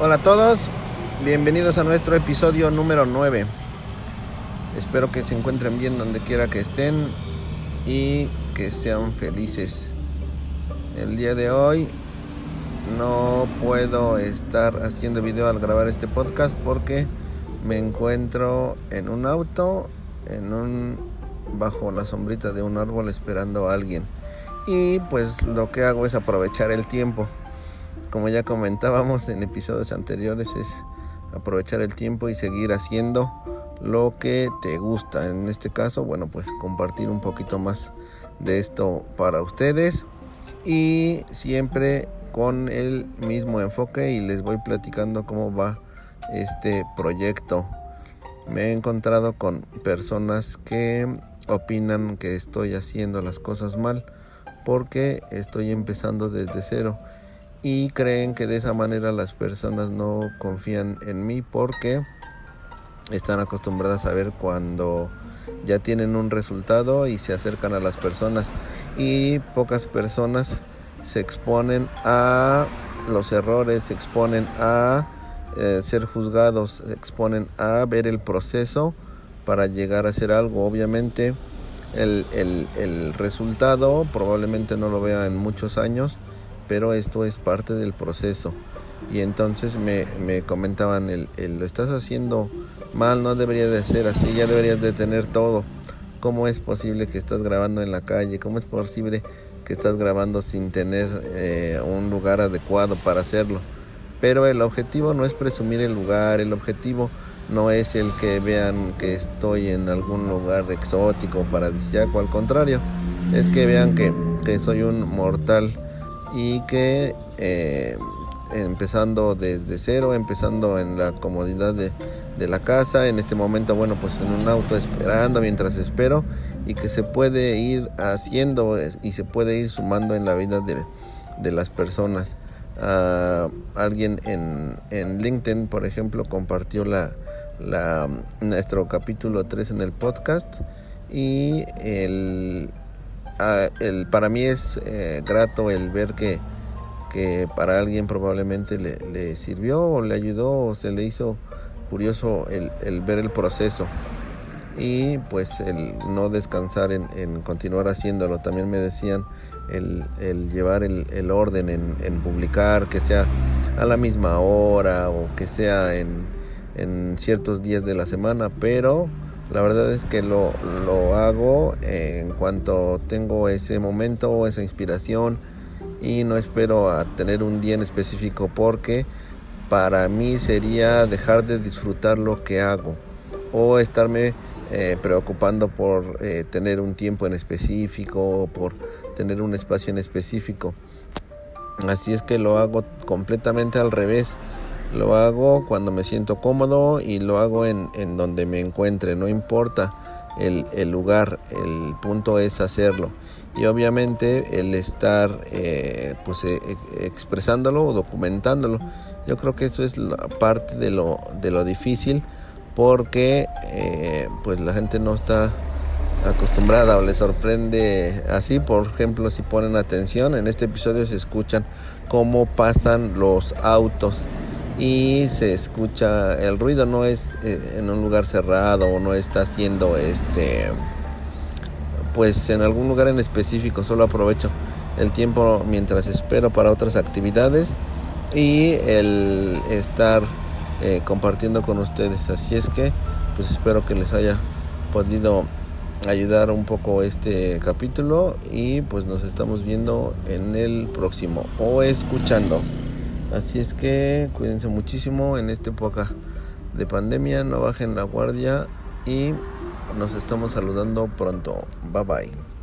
Hola a todos, bienvenidos a nuestro episodio número 9. Espero que se encuentren bien donde quiera que estén y que sean felices. El día de hoy no puedo estar haciendo video al grabar este podcast porque me encuentro en un auto, en un bajo la sombrita de un árbol esperando a alguien. Y pues lo que hago es aprovechar el tiempo como ya comentábamos en episodios anteriores, es aprovechar el tiempo y seguir haciendo lo que te gusta. En este caso, bueno, pues compartir un poquito más de esto para ustedes y siempre con el mismo enfoque y les voy platicando cómo va este proyecto. Me he encontrado con personas que opinan que estoy haciendo las cosas mal porque estoy empezando desde cero y creen que de esa manera las personas no confían en mí porque están acostumbradas a ver cuando ya tienen un resultado y se acercan a las personas y pocas personas se exponen a los errores, se exponen a eh, ser juzgados, se exponen a ver el proceso para llegar a hacer algo. Obviamente el, el resultado probablemente no lo vea en muchos años, pero esto es parte del proceso. Y entonces me, me comentaban, el, lo estás haciendo mal, no debería de ser así, ya deberías de tener todo. ¿Cómo es posible que estás grabando en la calle? ¿Cómo es posible que estás grabando sin tener eh, un lugar adecuado para hacerlo? Pero el objetivo no es presumir el lugar, el objetivo no es el que vean que estoy en algún lugar exótico, paradisíaco, al contrario, es que vean que, que soy un mortal y que eh, empezando desde cero, empezando en la comodidad de, la casa, en este momento, bueno, pues en un auto esperando mientras espero y que se puede ir haciendo y se puede ir sumando en la vida de, las personas. Ah, alguien en, en, LinkedIn, por ejemplo, compartió la, la, nuestro capítulo 3 en el podcast y el, Ah, el, para mí es eh, grato el ver que, que para alguien probablemente le, le, sirvió o le ayudó o se le hizo curioso el, el, ver el proceso y pues el no descansar en, en continuar haciéndolo. También me decían el, el llevar el, el orden en, en, publicar, que sea a la misma hora o que sea en, en ciertos días de la semana, pero la verdad es que lo, lo hago en cuanto tengo ese momento o esa inspiración y no espero a tener un día en específico porque para mí sería dejar de disfrutar lo que hago o estarme eh, preocupando por eh, tener un tiempo en específico o por tener un espacio en específico. Así es que lo hago completamente al revés. Lo hago cuando me siento cómodo y lo hago en, en donde me encuentre, no importa el, el, lugar, el punto es hacerlo. Y obviamente el estar eh, pues, e, e, expresándolo o documentándolo. Yo creo que eso es parte de lo, de lo difícil porque eh, pues la gente no está acostumbrada o le sorprende así. Por ejemplo, si ponen atención, en este episodio se escuchan cómo pasan los autos y se escucha el ruido no es eh, en un lugar cerrado o no está haciendo este pues en algún lugar en específico solo aprovecho el tiempo mientras espero para otras actividades y el estar eh, compartiendo con ustedes. Así es que pues espero que les haya podido ayudar un poco este capítulo y pues nos estamos viendo en el próximo o escuchando Así es que cuídense muchísimo en esta época de pandemia, no bajen la guardia y nos estamos saludando pronto. Bye bye.